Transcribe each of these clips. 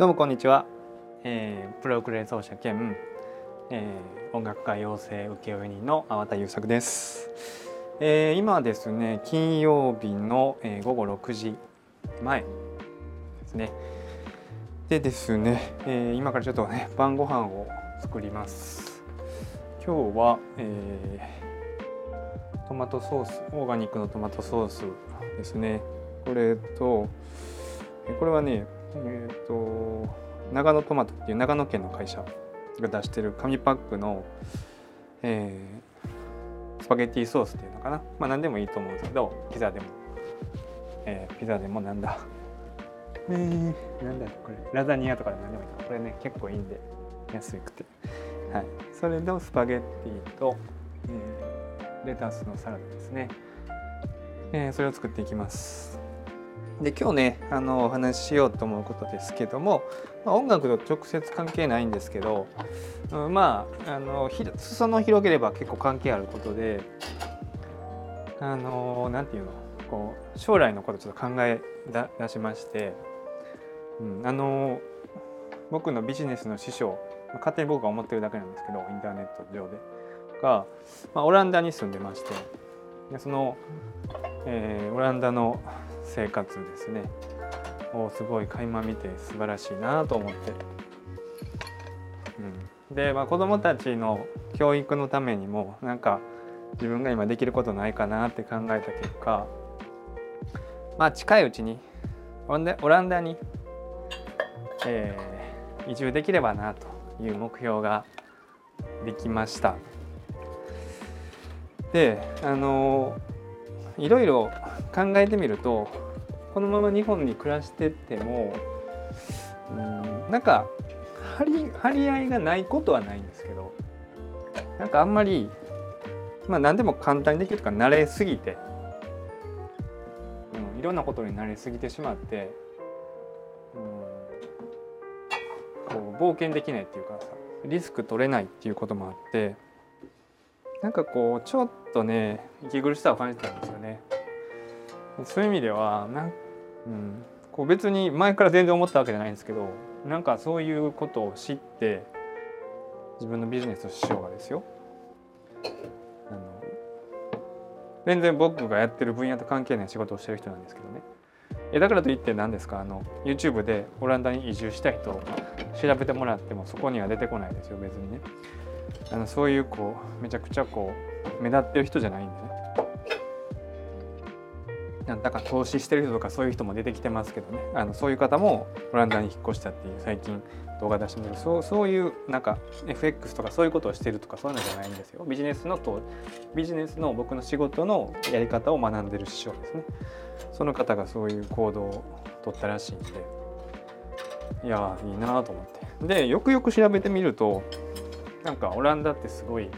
どうもこんにちは、えー、プロウクレレ奏者兼、えー、音楽家養成請負人の粟田優作です、えー、今ですね金曜日の、えー、午後6時前ですね。でですね、えー、今からちょっとね晩ご飯を作ります。今日は、えー、トマトソースオーガニックのトマトソースですね。これとこれはねえっ、ー、と長野トマトっていう長野県の会社が出してる紙パックの、えー、スパゲッティソースっていうのかな。まあ何でもいいと思うんですけどピザでも、えー、ピザでもなんだ。えー、なんだこれ。ラザニアとかで何でもいいこれね結構いいんで安くて。はい。それとスパゲッティと、えー、レタスのサラダですね、えー、それを作っていきます。で今日ねあのお話ししようと思うことですけども、まあ、音楽と直接関係ないんですけど、うん、まああの裾野を広げれば結構関係あることであのなんていうのこう将来のことちょっと考え出しまして、うん、あの僕のビジネスの師匠勝手に僕が思ってるだけなんですけどインターネット上でが、まあ、オランダに住んでましてでその、えー、オランダの生活ですね。をすごい垣間見て素晴らしいなと思って、うん、で、まあ、子どもたちの教育のためにもなんか自分が今できることないかなって考えた結果まあ近いうちにオランダに、えー、移住できればなという目標ができました。であのいろいろ考えてみるとこのまま日本に暮らしてってもうんなんか張り張り合いがないことはないんですけどなんかあんまりまあ何でも簡単にできるとか慣れすぎて、うん、いろんなことに慣れすぎてしまって、うん、こう冒険できないっていうかさリスク取れないっていうこともあってなんかこうちょっとね息苦しさを感じたんですよね。そういう意味ではなん、うん、こう別に前から全然思ったわけじゃないんですけどなんかそういうことを知って自分のビジネスの師匠がですよ。あの全然僕がやってる分野と関係ない仕事をしてる人なんですけどね。えだからといって何ですかあの YouTube でオランダに移住した人を調べてもらってもそこには出てこないですよ別にね。あのそういうこうめちゃくちゃこう目立ってる人じゃないんでね。なんだか投資してる人とかそういう人も出てきてますけどね。あのそういう方もオランダに引っ越したっていう最近動画出してみるそうそういうなんか FX とかそういうことをしてるとかそういうのじゃないんですよ。ビジネスのとビジネスの僕の仕事のやり方を学んでる師匠ですね。その方がそういう行動を取ったらしいんで。いやいいなと思って。でよくよく調べてみるとなんかオランダってすごい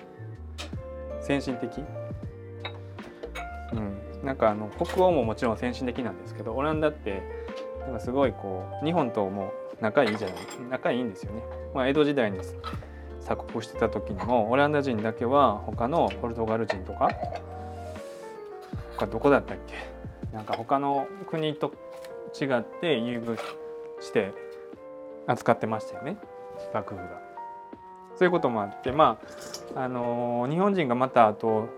先進的？うんなんかあの北欧ももちろん先進的なんですけどオランダってなんかすごいこう日本とも仲いいじゃない仲いいんですよね。まあ、江戸時代に鎖国してた時にもオランダ人だけは他のポルトガル人とか他どこだったっけ？なんか他の国と違って優遇して扱ってましたよね幕府が。そういうこともあってまああのー、日本人がまたあと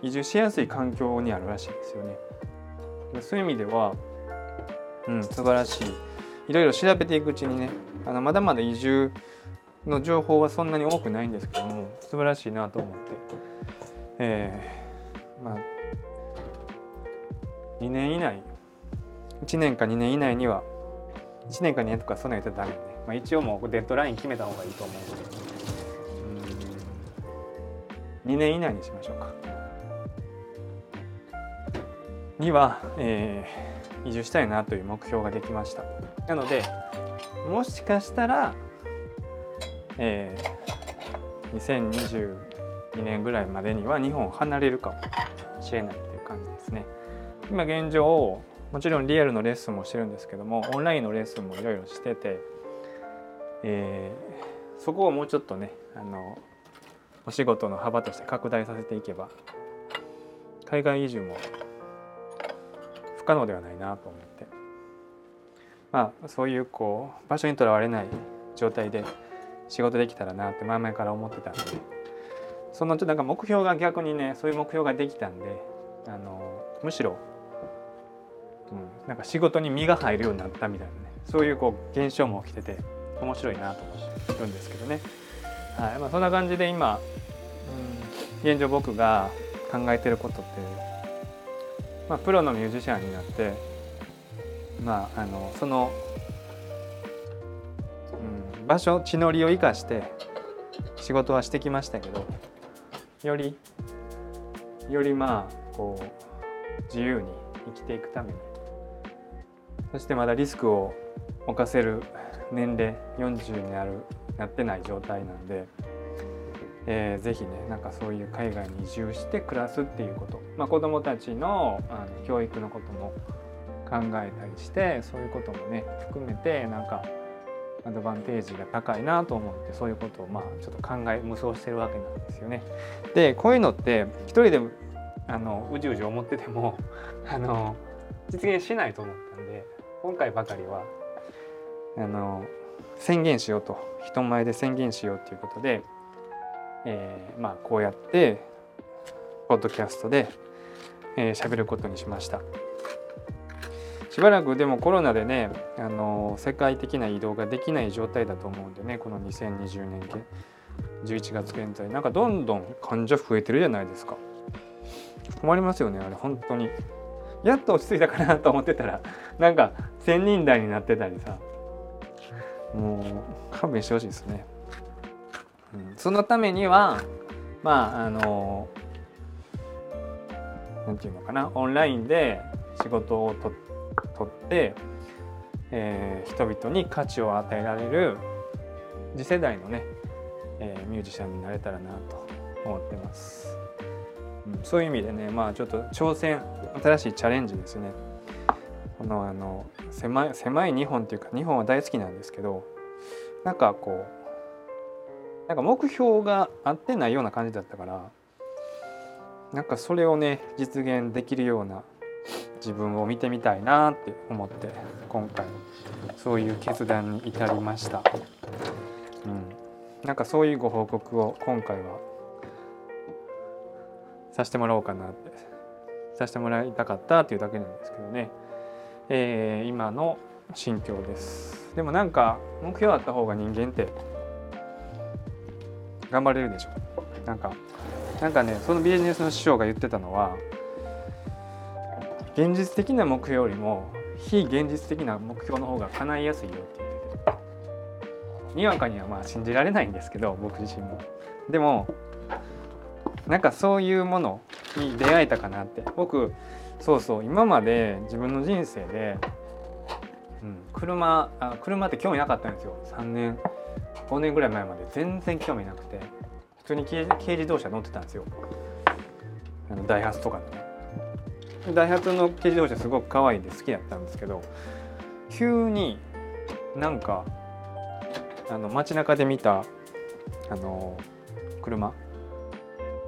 移住しやすい環境にあるらしいですよね。そういう意味では、うん、素晴らしい。いろいろ調べていくうちにね、あのまだまだ移住の情報はそんなに多くないんですけども、素晴らしいなと思って、えー、まあ、2年以内、1年か2年以内には、1年か2年とかそんな言ったらダメね。まあ、一応もうデッドライン決めた方がいいと思うんで、うん、2年以内にしましょうか。には、えー、移住したいなという目標ができました。なのでもしかしたら、えー、2022年ぐらいまでには日本を離れるかもしれないという感じですね。今現状もちろんリアルのレッスンもしてるんですけどもオンラインのレッスンもいろいろしてて、えー、そこをもうちょっとねあのお仕事の幅として拡大させていけば海外移住も不可能ではないなと思って。まあそういうこう場所にとらわれない状態で仕事できたらなって前々から思ってたんで。そのちょっとなんか目標が逆にねそういう目標ができたんであのむしろ、うん、なんか仕事に身が入るようになったみたいなねそういうこう現象も起きてて。面白いなと思ってるんですけどね。はいまあ、そんな感じで今、うん、現状僕が考えてることって、まあ、プロのミュージシャンになってまああのその、うん、場所地の利を生かして仕事はしてきましたけどよりよりまあこう自由に生きていくためにそしてまだリスクを犯せる年齢40になるなってない状態なんで、えー、ぜひねなんかそういう海外に移住して暮らすっていうこと、まあ、子どもたちのあの教育のことも考えたりしてそういうこともね含めてなんかアドバンテージが高いなと思ってそういうことをまあちょっと考え無双してるわけなんですよね。でこういうのって一人であのうじうじ思っててもあの実現しないと思ったんで今回ばかりはあの宣言しようと。人前で宣言しようということで、えー、まあこうやってポッドキャストで喋、えー、ることにしました。しばらくでもコロナでねあの世界的な移動ができない状態だと思うんでねこの2020年11月現在なんかどんどん患者増えてるじゃないですか。困りますよねあれ本当に。やっと落ち着いたかなと思ってたらなんか1,000人台になってたりさ。もう勘弁してほしいですね、うん、そのためにはまああの何て言うのかな。オンラインで仕事をととって、えー、人々に価値を与えられる次世代のね、えー、ミュージシャンになれたらなと思ってます、うん、そういう意味でねまあちょっと挑戦新しいチャレンジですね。このあの狭い狭い日本っていうか日本は大好きなんですけどなんかこうなんか目標が合ってないような感じだったからなんかそれをね実現できるような自分を見てみたいなって思って今回そういう決断に至りました、うん、なんかそういうご報告を今回はさせてもらおうかなってさせてもらいたかったっていうだけなんですけどね、えー、今の心境です。でもなんか目標あった方が人間って頑張れるでしょ。なんかなんかねそのビジネスの師匠が言ってたのは現実的な目標よりも非現実的な目標の方が叶いやすいよって言ってて。にわかにはまあ信じられないんですけど僕自身も。でもなんかそういうものに出会えたかなって。僕そうそう今まで自分の人生で、うん、車あ車って興味なかったんですよ。3年5年ぐらい前まで全然興味なくて普通に軽自動車乗ってたんですよ。あのダイハツとかのダイハツの軽自動車すごく可愛いんで好きだったんですけど急になんかあの街中で見たあの車。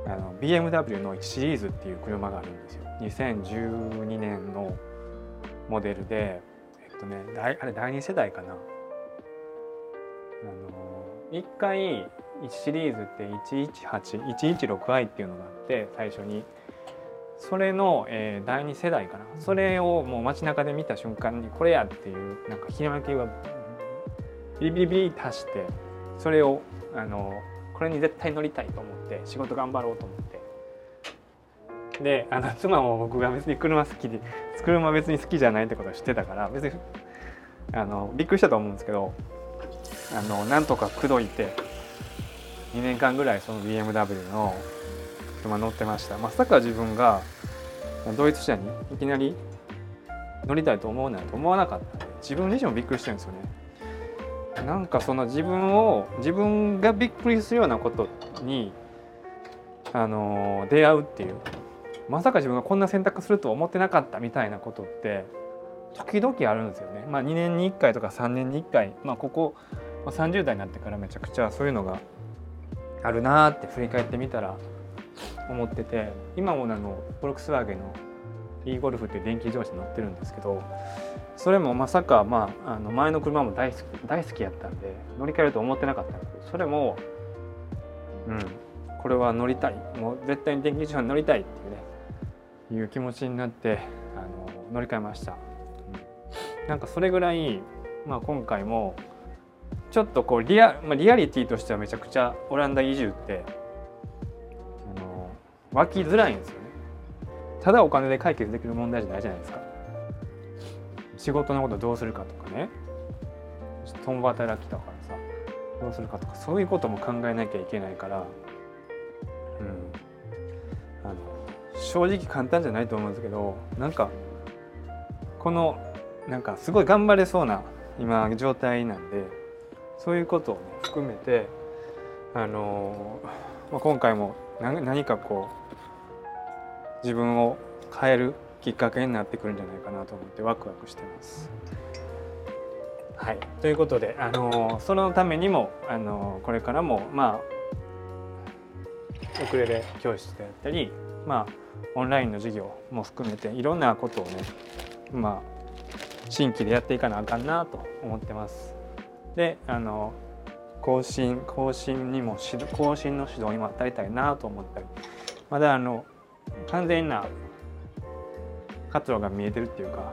あの BMW の1シリーズっていう車があるんですよ。2012年のモデルでえっとねあれ第2世代かな。あの1回1シリーズって118 116i っていうのがあって最初に。それの、えー、第2世代かな。それをもう街中で見た瞬間にこれやっていうなんかひらめきがビリビリビリって走ってそれをあのこれに絶対乗りたいと思って仕事頑張ろうと思ってであの妻も僕が別に車好きで車別に好きじゃないってことは知ってたから別にあのびっくりしたと思うんですけどあのなんとか口説いて2年間ぐらいその BMW の車乗ってました。まさか自分がドイツ車にいきなり乗りたいと思うなんて思わなかった。自分自身もびっくりしてるんですよね。なんかその自分を自分がびっくりするようなことにあの出会うっていうまさか自分がこんな選択すると思ってなかったみたいなことって時々あるんですよね。まあ、2年に1回とか3年に1回、まあ、ここ、30代になってからめちゃくちゃそういうのがあるなって振り返ってみたら思ってて今もあのフォルクスワーゲンの e ゴルフっていう電気自動車乗ってるんですけどそれもまさか、まあ、あの前の車も大好き大好きやったんで乗り換えると思ってなかったんですけどそれも、うん、これは乗りたいもう絶対に電気自動車に乗りたいっていうねいう気持ちになってあの乗り換えました、うん、なんかそれぐらい、まあ、今回もちょっとこうリア,、まあ、リアリティとしてはめちゃくちゃオランダ移住ってあの湧きづらいんですよね。ただお金で解決できる問題じゃないじゃないですか。仕事のことどうするかとかね。共働きとかさどうするかとかそういうことも考えなきゃいけないから正直簡単じゃないと思うんですけどなんかこのなんかすごい頑張れそうな今状態なんでそういうことを、含めてあの、まあ、今回も何かこう自分を変えるきっかけになってくるんじゃないかなと思ってワクワクしてます。はい、ということで、あのそのためにも、あのこれからもまあウクレレ教室であったり、まあ、オンラインの授業も含めていろんなことをね、まあ、新規でやっていかなあかんなと思ってます。であの更新更新にも更新の指導にも当たりたいなと思ったりまだあの完全な活路が見えてるっていうか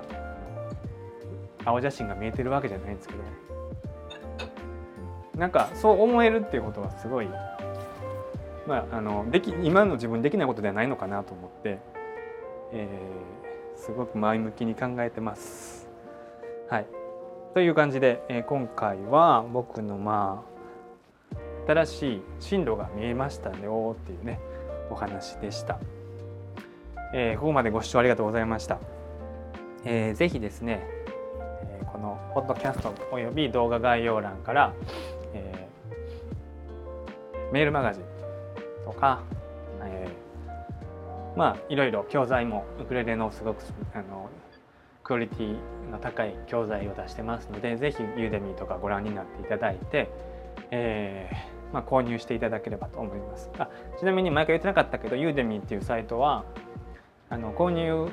青写真が見えてるわけじゃないんですけどなんかそう思えるっていうことはすごいまああのでき今の自分できないことではないのかなと思って、えー、すごく前向きに考えてます。はいという感じで、えー、今回は僕のまあ新しい進路が見えましたよっていうねお話でした。えー、ここまでご視聴ありがとうございました。えー、ぜひですね、えー、このポッドキャストおよび動画概要欄から、えー、メールマガジンとか、えー、まあいろいろ教材もウクレレのすごくあのクオリティの高い教材を出してますのでぜひユーデミーとかご覧になっていただいて、えーまあ、購入していただければと思います。あちなみに毎回言ってなかったけどユーデミーっていうサイトはあの購入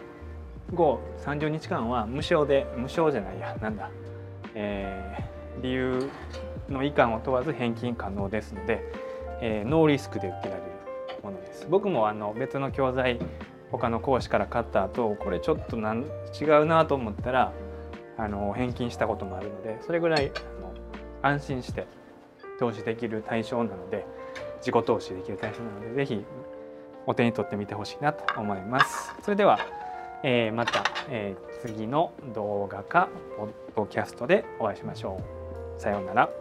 後30日間は無償で無償じゃないやなんだ、えー、理由の遺憾を問わず返金可能ですので、えー、ノーリスクで受けられるです僕もあの別の教材他の講師から買った後これちょっとなん違うなと思ったらあの返金したこともあるのでそれぐらいあの安心して投資できる対象なので自己投資できる対象なので是非お手に取ってみてほしいなと思います。それでは、えー、また、えー、次の動画かポッドキャストでお会いしましょう。さようなら。